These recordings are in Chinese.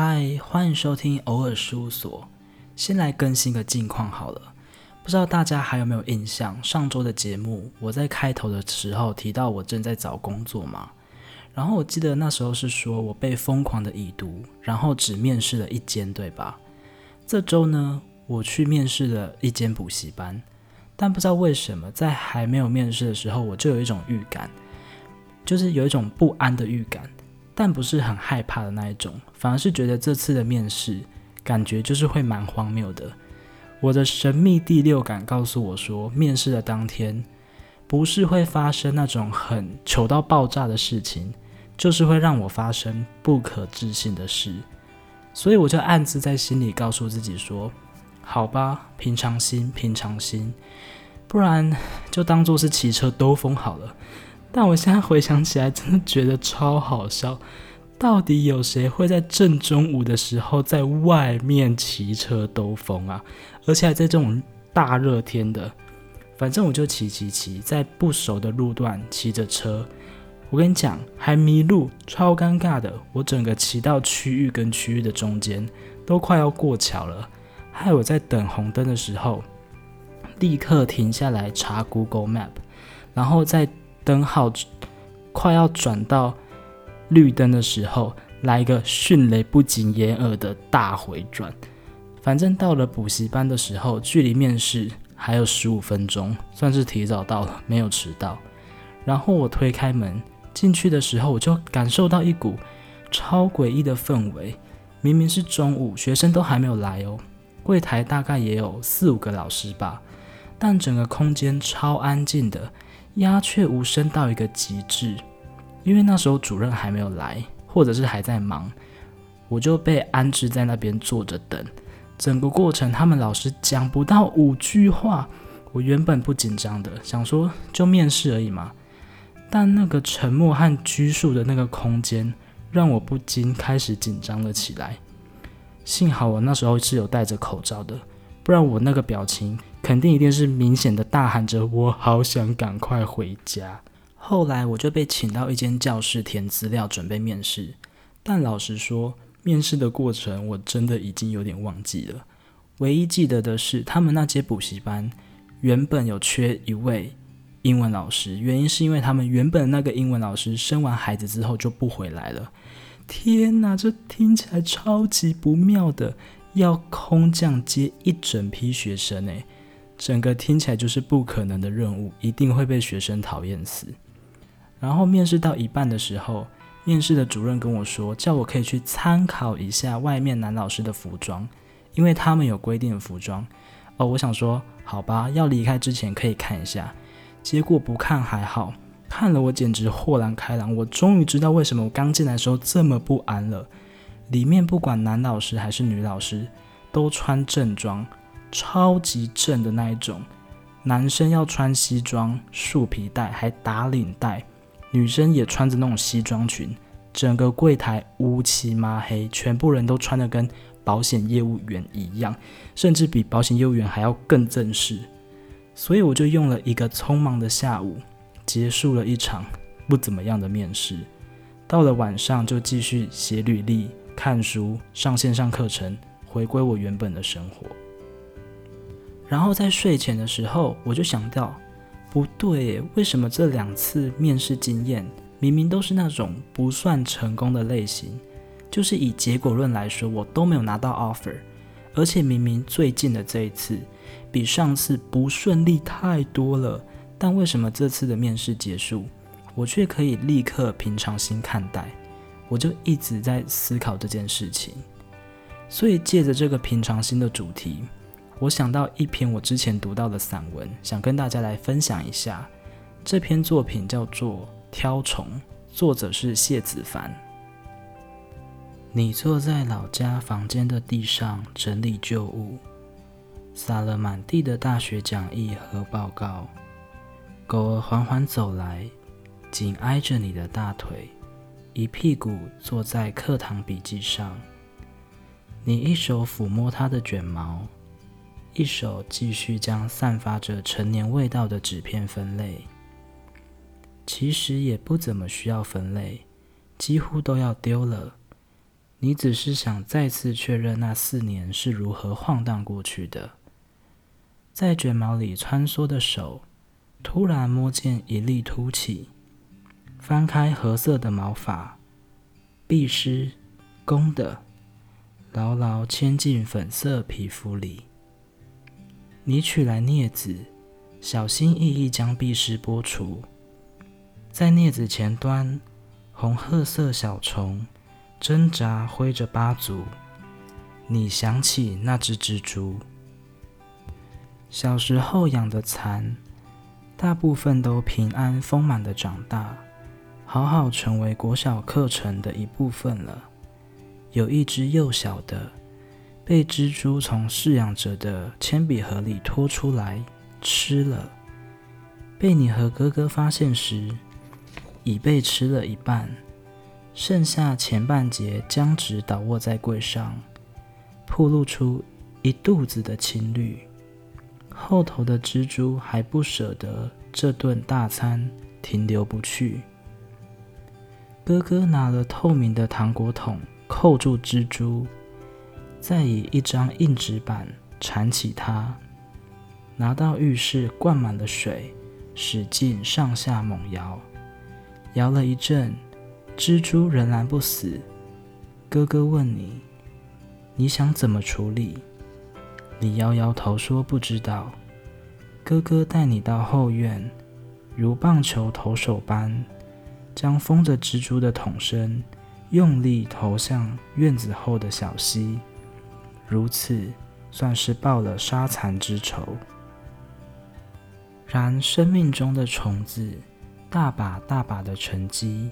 嗨，欢迎收听偶尔事务所。先来更新个近况好了，不知道大家还有没有印象？上周的节目，我在开头的时候提到我正在找工作嘛。然后我记得那时候是说我被疯狂的已读，然后只面试了一间，对吧？这周呢，我去面试了一间补习班，但不知道为什么，在还没有面试的时候，我就有一种预感，就是有一种不安的预感。但不是很害怕的那一种，反而是觉得这次的面试感觉就是会蛮荒谬的。我的神秘第六感告诉我说，面试的当天不是会发生那种很糗到爆炸的事情，就是会让我发生不可置信的事。所以我就暗自在心里告诉自己说：“好吧，平常心，平常心，不然就当做是骑车兜风好了。”但我现在回想起来，真的觉得超好笑。到底有谁会在正中午的时候在外面骑车兜风啊？而且还在这种大热天的。反正我就骑骑骑，在不熟的路段骑着车。我跟你讲，还迷路，超尴尬的。我整个骑到区域跟区域的中间，都快要过桥了。害我在等红灯的时候，立刻停下来查 Google Map，然后再。灯号快要转到绿灯的时候，来一个迅雷不及掩耳的大回转。反正到了补习班的时候，距离面试还有十五分钟，算是提早到了，没有迟到。然后我推开门进去的时候，我就感受到一股超诡异的氛围。明明是中午，学生都还没有来哦，柜台大概也有四五个老师吧，但整个空间超安静的。鸦雀无声到一个极致，因为那时候主任还没有来，或者是还在忙，我就被安置在那边坐着等。整个过程，他们老师讲不到五句话。我原本不紧张的，想说就面试而已嘛。但那个沉默和拘束的那个空间，让我不禁开始紧张了起来。幸好我那时候是有戴着口罩的，不然我那个表情。肯定一定是明显的大喊着“我好想赶快回家”。后来我就被请到一间教室填资料，准备面试。但老实说，面试的过程我真的已经有点忘记了。唯一记得的是，他们那间补习班原本有缺一位英文老师，原因是因为他们原本那个英文老师生完孩子之后就不回来了。天哪，这听起来超级不妙的，要空降接一整批学生诶。整个听起来就是不可能的任务，一定会被学生讨厌死。然后面试到一半的时候，面试的主任跟我说，叫我可以去参考一下外面男老师的服装，因为他们有规定的服装。哦，我想说，好吧，要离开之前可以看一下。结果不看还好，看了我简直豁然开朗。我终于知道为什么我刚进来的时候这么不安了。里面不管男老师还是女老师，都穿正装。超级正的那一种，男生要穿西装、束皮带，还打领带；女生也穿着那种西装裙。整个柜台乌漆抹黑，全部人都穿的跟保险业务员一样，甚至比保险业务员还要更正式。所以我就用了一个匆忙的下午，结束了一场不怎么样的面试。到了晚上，就继续写履历、看书、上线上课程，回归我原本的生活。然后在睡前的时候，我就想到，不对，为什么这两次面试经验明明都是那种不算成功的类型？就是以结果论来说，我都没有拿到 offer，而且明明最近的这一次比上次不顺利太多了，但为什么这次的面试结束，我却可以立刻平常心看待？我就一直在思考这件事情，所以借着这个平常心的主题。我想到一篇我之前读到的散文，想跟大家来分享一下。这篇作品叫做《挑虫》，作者是谢子凡。你坐在老家房间的地上整理旧物，撒了满地的大学讲义和报告。狗儿缓缓走来，紧挨着你的大腿，一屁股坐在课堂笔记上。你一手抚摸它的卷毛。一手继续将散发着陈年味道的纸片分类，其实也不怎么需要分类，几乎都要丢了。你只是想再次确认那四年是如何晃荡过去的。在卷毛里穿梭的手，突然摸见一粒凸起，翻开褐色的毛发，必师公的，牢牢牵进粉色皮肤里。你取来镊子，小心翼翼将碧虱剥除，在镊子前端，红褐色小虫挣扎挥着八足。你想起那只蜘蛛。小时候养的蚕，大部分都平安丰满的长大，好好成为国小课程的一部分了。有一只幼小的，被蜘蛛从饲养者的铅笔盒里拖出来吃了。被你和哥哥发现时，已被吃了一半，剩下前半截僵直倒卧在柜上，暴露出一肚子的青绿。后头的蜘蛛还不舍得这顿大餐停留不去。哥哥拿了透明的糖果桶扣住蜘蛛，再以一张硬纸板缠起它，拿到浴室灌满了水，使劲上下猛摇，摇了一阵，蜘蛛仍然不死。哥哥问你：“你想怎么处理？”你摇摇头说：“不知道。”哥哥带你到后院，如棒球投手般，将封着蜘蛛的桶身用力投向院子后的小溪，如此算是报了杀蚕之仇。然生命中的虫子，大把大把的沉积，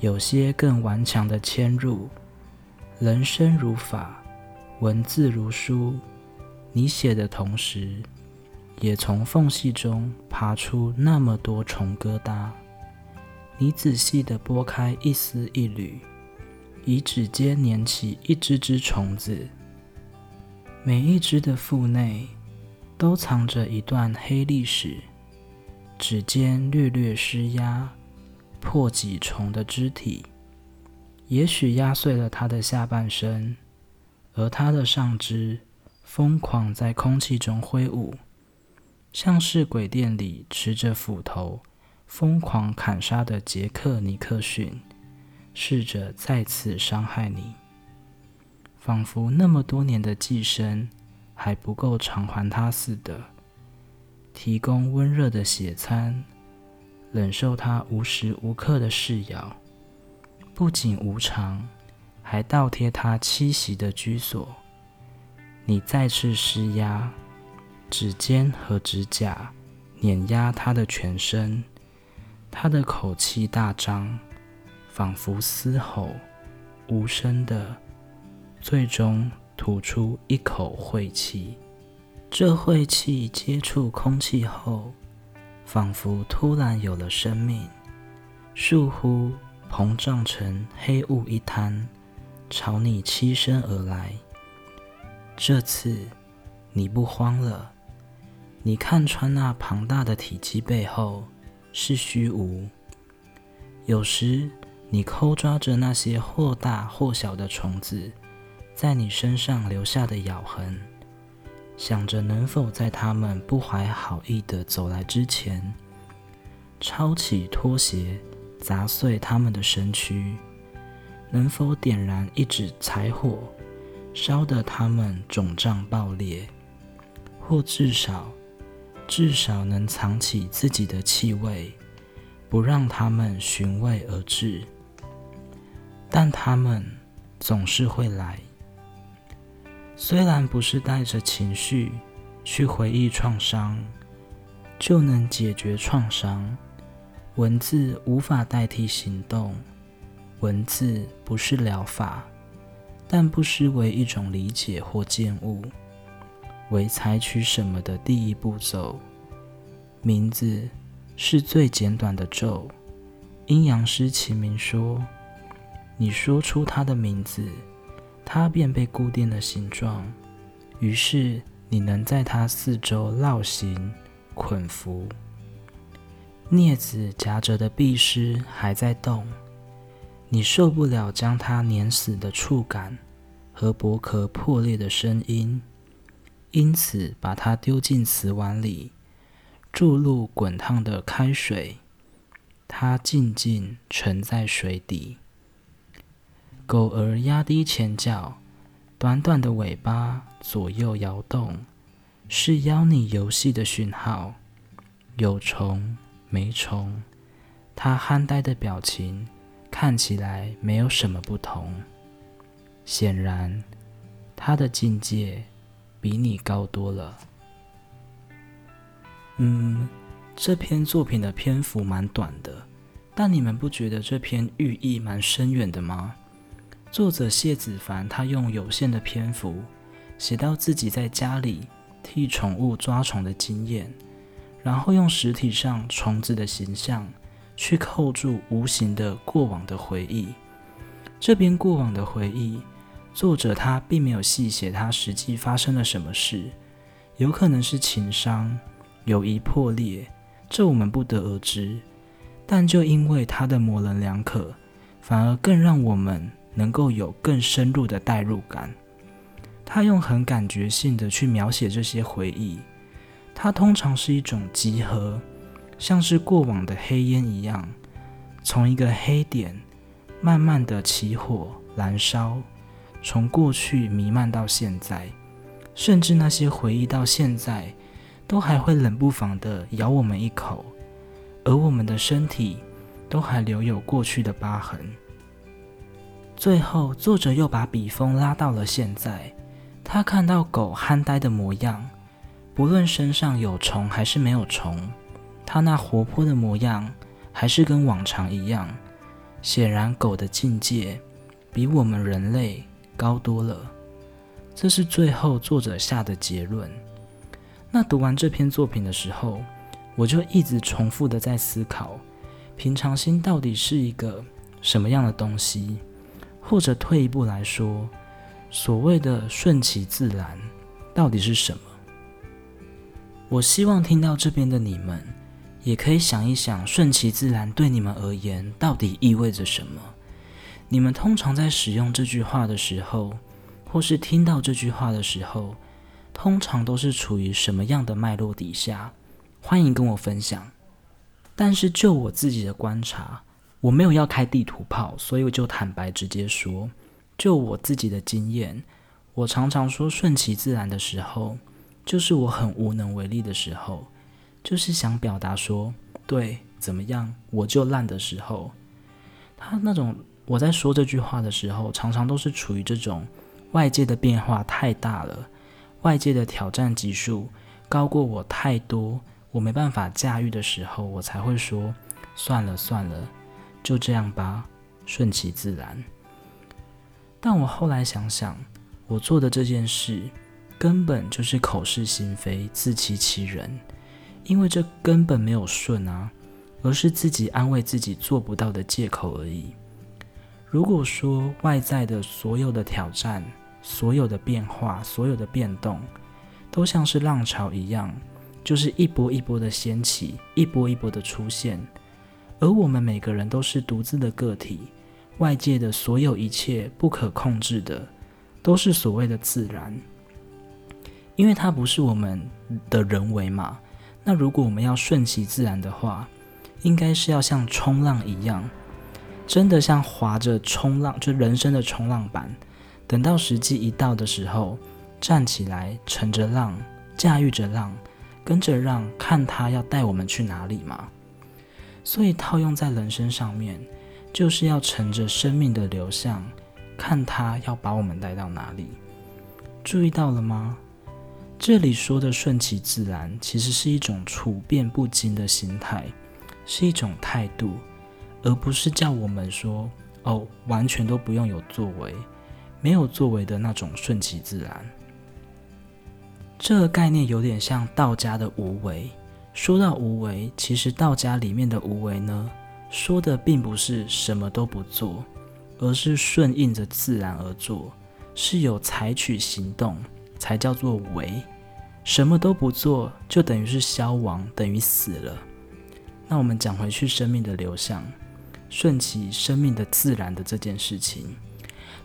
有些更顽强的迁入。人生如法，文字如书。你写的同时，也从缝隙中爬出那么多虫疙瘩。你仔细地拨开一丝一缕，以指尖捻起一只只虫子。每一只的腹内都藏着一段黑历史。指尖略略施压，破几虫的肢体，也许压碎了它的下半身，而它的上肢。疯狂在空气中挥舞，像是鬼店里持着斧头疯狂砍杀的杰克尼克逊，试着再次伤害你。仿佛那么多年的寄生还不够偿还他似的，提供温热的血餐，忍受他无时无刻的噬咬，不仅无常，还倒贴他栖息的居所。你再次施压，指尖和指甲碾压他的全身，他的口气大张，仿佛嘶吼，无声的，最终吐出一口晦气。这晦气接触空气后，仿佛突然有了生命，倏忽膨胀成黑雾一滩，朝你栖身而来。这次你不慌了，你看穿那庞大的体积背后是虚无。有时你抠抓着那些或大或小的虫子在你身上留下的咬痕，想着能否在他们不怀好意的走来之前，抄起拖鞋砸碎他们的身躯，能否点燃一纸柴火？烧得他们肿胀爆裂，或至少，至少能藏起自己的气味，不让他们寻味而至。但他们总是会来，虽然不是带着情绪去回忆创伤，就能解决创伤。文字无法代替行动，文字不是疗法。但不失为一种理解或见悟，为采取什么的第一步骤。名字是最简短的咒。阴阳师齐名说：“你说出他的名字，它便被固定的形状，于是你能在它四周绕行、捆缚。镊子夹着的碧虱还在动，你受不了将它碾死的触感和薄壳破裂的声音，因此把它丢进瓷碗里，注入滚烫的开水，它静静沉在水底。狗儿压低前脚，短短的尾巴左右摇动，是邀你游戏的讯号。有虫没虫，它憨呆的表情。看起来没有什么不同，显然他的境界比你高多了。嗯，这篇作品的篇幅蛮短的，但你们不觉得这篇寓意蛮深远的吗？作者谢子凡他用有限的篇幅写到自己在家里替宠物抓虫的经验，然后用实体上虫子的形象。去扣住无形的过往的回忆，这边过往的回忆，作者他并没有细写他实际发生了什么事，有可能是情伤、友谊破裂，这我们不得而知。但就因为他的模棱两可，反而更让我们能够有更深入的代入感。他用很感觉性的去描写这些回忆，它通常是一种集合。像是过往的黑烟一样，从一个黑点慢慢的起火燃烧，从过去弥漫到现在，甚至那些回忆到现在都还会冷不防的咬我们一口，而我们的身体都还留有过去的疤痕。最后，作者又把笔锋拉到了现在，他看到狗憨呆的模样，不论身上有虫还是没有虫。他那活泼的模样还是跟往常一样，显然狗的境界比我们人类高多了。这是最后作者下的结论。那读完这篇作品的时候，我就一直重复的在思考：平常心到底是一个什么样的东西？或者退一步来说，所谓的顺其自然到底是什么？我希望听到这边的你们。也可以想一想，顺其自然对你们而言到底意味着什么？你们通常在使用这句话的时候，或是听到这句话的时候，通常都是处于什么样的脉络底下？欢迎跟我分享。但是就我自己的观察，我没有要开地图炮，所以我就坦白直接说，就我自己的经验，我常常说顺其自然的时候，就是我很无能为力的时候。就是想表达说，对，怎么样，我就烂的时候，他那种我在说这句话的时候，常常都是处于这种外界的变化太大了，外界的挑战级数高过我太多，我没办法驾驭的时候，我才会说，算了算了，就这样吧，顺其自然。但我后来想想，我做的这件事根本就是口是心非，自欺欺人。因为这根本没有顺啊，而是自己安慰自己做不到的借口而已。如果说外在的所有的挑战、所有的变化、所有的变动，都像是浪潮一样，就是一波一波的掀起，一波一波的出现，而我们每个人都是独自的个体，外界的所有一切不可控制的，都是所谓的自然，因为它不是我们的人为嘛。那如果我们要顺其自然的话，应该是要像冲浪一样，真的像划着冲浪，就人生的冲浪板。等到时机一到的时候，站起来，乘着浪，驾驭着浪，跟着浪，看它要带我们去哪里嘛。所以套用在人生上面，就是要乘着生命的流向，看它要把我们带到哪里。注意到了吗？这里说的顺其自然，其实是一种处变不惊的心态，是一种态度，而不是叫我们说哦，完全都不用有作为，没有作为的那种顺其自然。这个概念有点像道家的无为。说到无为，其实道家里面的无为呢，说的并不是什么都不做，而是顺应着自然而做，是有采取行动。才叫做为，什么都不做就等于是消亡，等于死了。那我们讲回去生命的流向，顺其生命的自然的这件事情。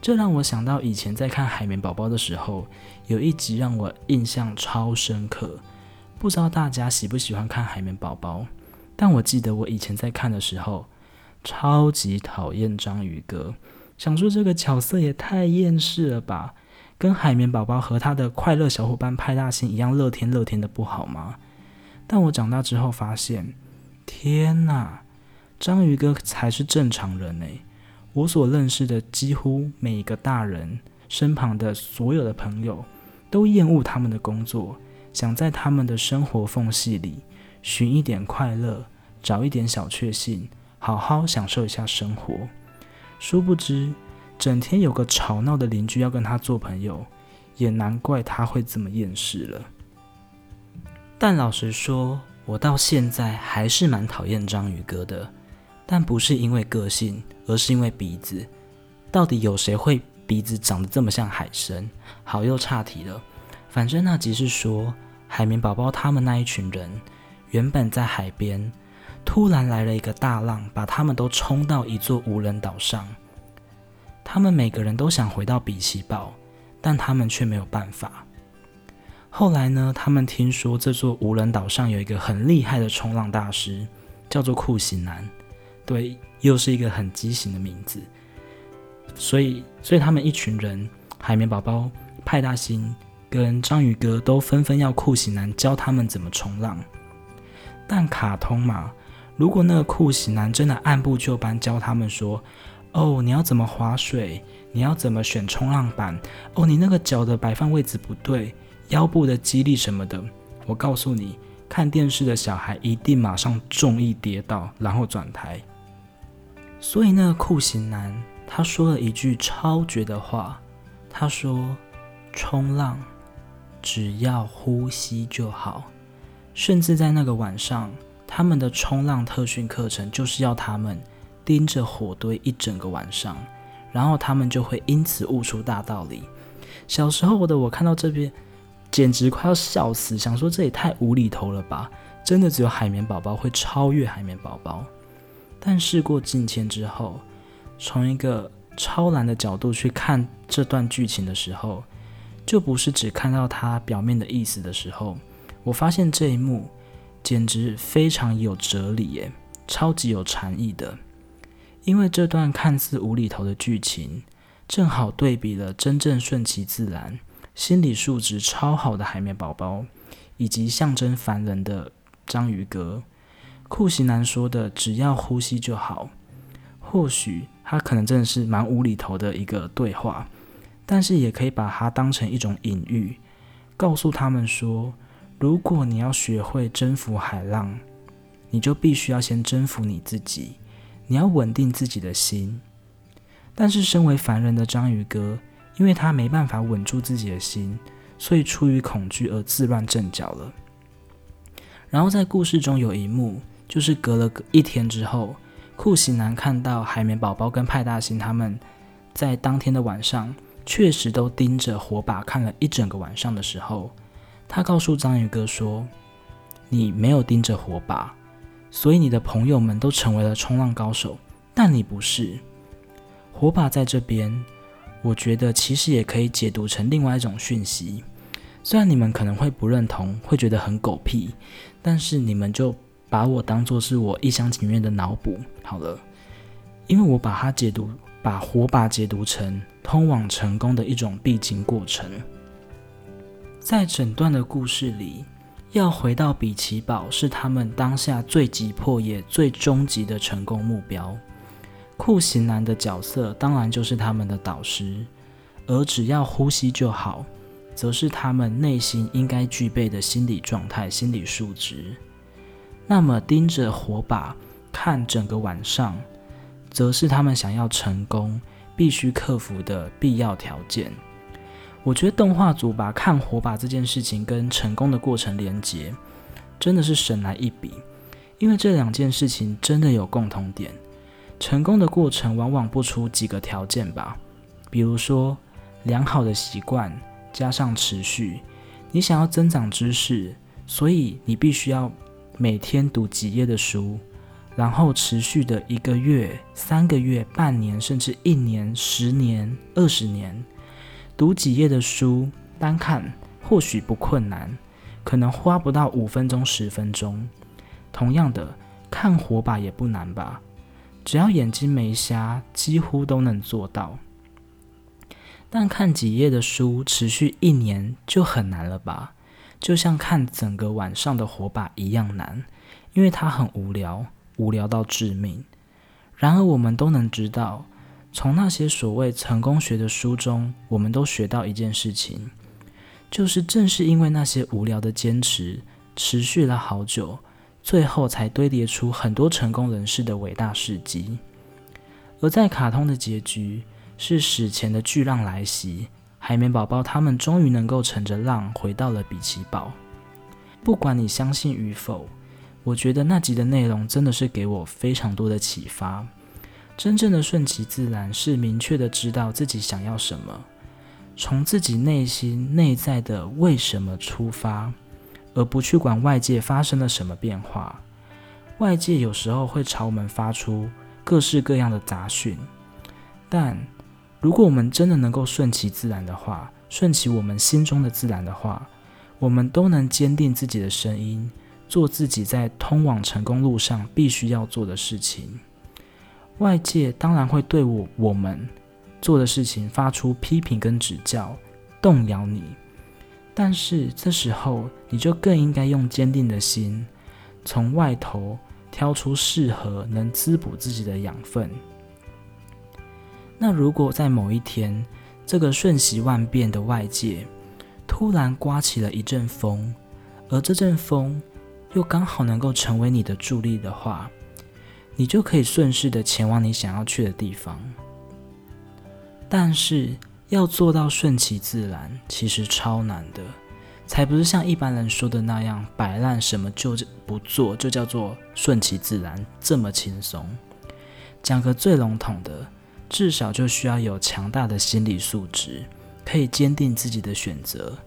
这让我想到以前在看《海绵宝宝》的时候，有一集让我印象超深刻。不知道大家喜不喜欢看《海绵宝宝》，但我记得我以前在看的时候，超级讨厌章鱼哥，想说这个角色也太厌世了吧，跟海绵宝宝和他的快乐小伙伴派大星一样乐天乐天的不好吗？但我长大之后发现，天哪，章鱼哥才是正常人呢。我所认识的几乎每一个大人身旁的所有的朋友，都厌恶他们的工作，想在他们的生活缝隙里寻一点快乐，找一点小确幸，好好享受一下生活。殊不知，整天有个吵闹的邻居要跟他做朋友，也难怪他会这么厌世了。但老实说，我到现在还是蛮讨厌章鱼哥的。但不是因为个性，而是因为鼻子。到底有谁会鼻子长得这么像海参？好，又岔题了。反正那集是说，海绵宝宝他们那一群人，原本在海边，突然来了一个大浪，把他们都冲到一座无人岛上。他们每个人都想回到比奇堡，但他们却没有办法。后来呢，他们听说这座无人岛上有一个很厉害的冲浪大师，叫做酷刑男。对，又是一个很畸形的名字，所以，所以他们一群人，海绵宝宝、派大星跟章鱼哥都纷纷要酷刑男教他们怎么冲浪。但卡通嘛，如果那个酷刑男真的按部就班教他们说：“哦，你要怎么划水？你要怎么选冲浪板？哦，你那个脚的摆放位置不对，腰部的肌力什么的。”我告诉你，看电视的小孩一定马上重易跌倒，然后转台。所以那个酷刑男他说了一句超绝的话，他说：“冲浪只要呼吸就好。”甚至在那个晚上，他们的冲浪特训课程就是要他们盯着火堆一整个晚上，然后他们就会因此悟出大道理。小时候的我看到这边，简直快要笑死，想说这也太无厘头了吧！真的只有海绵宝宝会超越海绵宝宝。但事过境迁之后，从一个超然的角度去看这段剧情的时候，就不是只看到它表面的意思的时候，我发现这一幕简直非常有哲理耶，超级有禅意的。因为这段看似无厘头的剧情，正好对比了真正顺其自然、心理素质超好的海绵宝宝，以及象征凡人的章鱼哥。酷刑男说的“只要呼吸就好”，或许他可能真的是蛮无厘头的一个对话，但是也可以把它当成一种隐喻，告诉他们说：如果你要学会征服海浪，你就必须要先征服你自己，你要稳定自己的心。但是身为凡人的章鱼哥，因为他没办法稳住自己的心，所以出于恐惧而自乱阵脚了。然后在故事中有一幕。就是隔了一天之后，酷喜男看到海绵宝宝跟派大星他们在当天的晚上确实都盯着火把看了一整个晚上的时候，他告诉章鱼哥说：“你没有盯着火把，所以你的朋友们都成为了冲浪高手，但你不是。火把在这边，我觉得其实也可以解读成另外一种讯息。虽然你们可能会不认同，会觉得很狗屁，但是你们就。”把我当做是我一厢情愿的脑补好了，因为我把它解读，把火把解读成通往成功的一种必经过程。在整段的故事里，要回到比奇堡是他们当下最急迫也最终极的成功目标。酷刑男的角色当然就是他们的导师，而只要呼吸就好，则是他们内心应该具备的心理状态、心理素质。那么盯着火把看整个晚上，则是他们想要成功必须克服的必要条件。我觉得动画组把看火把这件事情跟成功的过程连接，真的是神来一笔。因为这两件事情真的有共同点，成功的过程往往不出几个条件吧，比如说良好的习惯加上持续。你想要增长知识，所以你必须要。每天读几页的书，然后持续的一个月、三个月、半年，甚至一年、十年、二十年，读几页的书，单看或许不困难，可能花不到五分钟、十分钟。同样的，看火把也不难吧？只要眼睛没瞎，几乎都能做到。但看几页的书，持续一年就很难了吧？就像看整个晚上的火把一样难，因为它很无聊，无聊到致命。然而，我们都能知道，从那些所谓成功学的书中，我们都学到一件事情，就是正是因为那些无聊的坚持，持续了好久，最后才堆叠出很多成功人士的伟大事迹。而在卡通的结局。是史前的巨浪来袭，海绵宝宝他们终于能够乘着浪回到了比奇堡。不管你相信与否，我觉得那集的内容真的是给我非常多的启发。真正的顺其自然，是明确的知道自己想要什么，从自己内心内在的为什么出发，而不去管外界发生了什么变化。外界有时候会朝我们发出各式各样的杂讯，但。如果我们真的能够顺其自然的话，顺其我们心中的自然的话，我们都能坚定自己的声音，做自己在通往成功路上必须要做的事情。外界当然会对我我们做的事情发出批评跟指教，动摇你。但是这时候，你就更应该用坚定的心，从外头挑出适合能滋补自己的养分。那如果在某一天，这个瞬息万变的外界突然刮起了一阵风，而这阵风又刚好能够成为你的助力的话，你就可以顺势的前往你想要去的地方。但是要做到顺其自然，其实超难的，才不是像一般人说的那样摆烂什么就不做就叫做顺其自然这么轻松。讲个最笼统的。至少就需要有强大的心理素质，可以坚定自己的选择，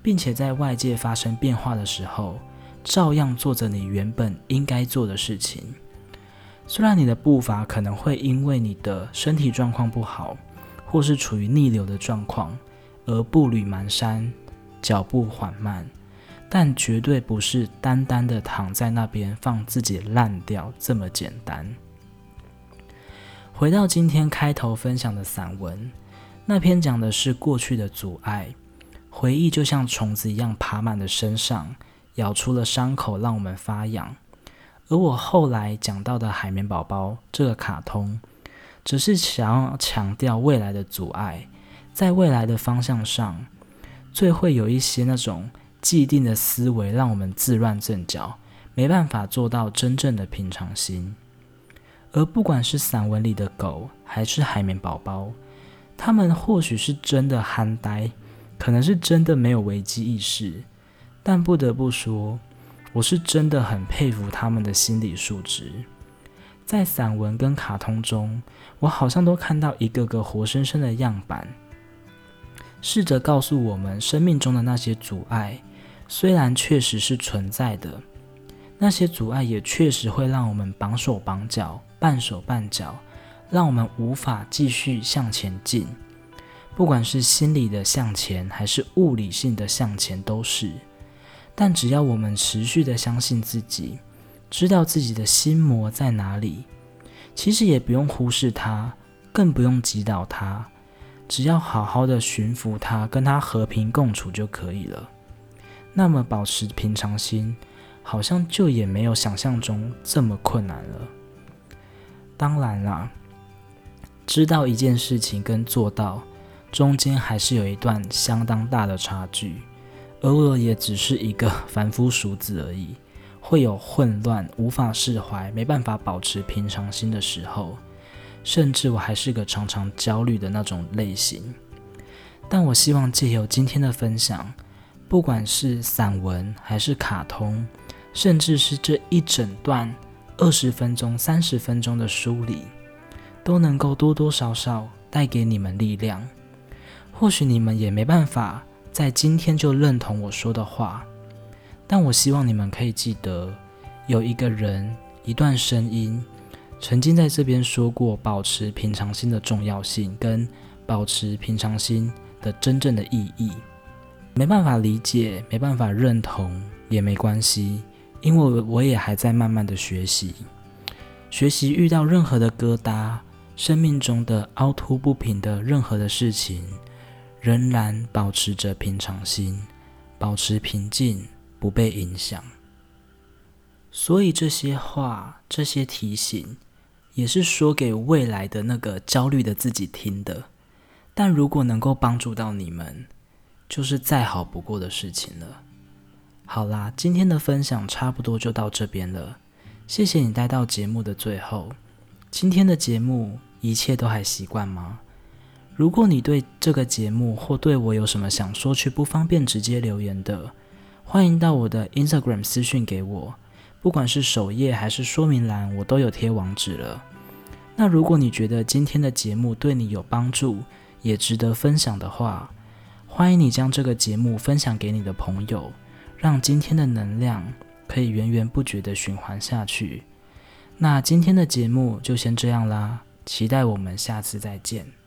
并且在外界发生变化的时候，照样做着你原本应该做的事情。虽然你的步伐可能会因为你的身体状况不好，或是处于逆流的状况，而步履蹒跚、脚步缓慢，但绝对不是单单的躺在那边放自己烂掉这么简单。回到今天开头分享的散文，那篇讲的是过去的阻碍，回忆就像虫子一样爬满了身上，咬出了伤口，让我们发痒。而我后来讲到的海绵宝宝这个卡通，只是想要强调未来的阻碍，在未来的方向上，最会有一些那种既定的思维，让我们自乱阵脚，没办法做到真正的平常心。而不管是散文里的狗，还是海绵宝宝，他们或许是真的憨呆，可能是真的没有危机意识，但不得不说，我是真的很佩服他们的心理素质。在散文跟卡通中，我好像都看到一个个活生生的样板，试着告诉我们生命中的那些阻碍，虽然确实是存在的，那些阻碍也确实会让我们绑手绑脚。半手半脚，让我们无法继续向前进。不管是心理的向前，还是物理性的向前，都是。但只要我们持续的相信自己，知道自己的心魔在哪里，其实也不用忽视它，更不用击倒它，只要好好的驯服它，跟它和平共处就可以了。那么保持平常心，好像就也没有想象中这么困难了。当然啦，知道一件事情跟做到中间还是有一段相当大的差距，而我也只是一个凡夫俗子而已，会有混乱、无法释怀、没办法保持平常心的时候，甚至我还是个常常焦虑的那种类型。但我希望借由今天的分享，不管是散文还是卡通，甚至是这一整段。二十分钟、三十分钟的梳理，都能够多多少少带给你们力量。或许你们也没办法在今天就认同我说的话，但我希望你们可以记得，有一个人、一段声音，曾经在这边说过保持平常心的重要性，跟保持平常心的真正的意义。没办法理解，没办法认同也没关系，因为我也还在慢慢的学习，学习遇到任何的疙瘩，生命中的凹凸不平的任何的事情，仍然保持着平常心，保持平静，不被影响。所以这些话，这些提醒，也是说给未来的那个焦虑的自己听的。但如果能够帮助到你们，就是再好不过的事情了。好啦，今天的分享差不多就到这边了。谢谢你待到节目的最后。今天的节目一切都还习惯吗？如果你对这个节目或对我有什么想说却不方便直接留言的，欢迎到我的 Instagram 私讯给我。不管是首页还是说明栏，我都有贴网址了。那如果你觉得今天的节目对你有帮助，也值得分享的话，欢迎你将这个节目分享给你的朋友，让今天的能量可以源源不绝的循环下去。那今天的节目就先这样啦，期待我们下次再见。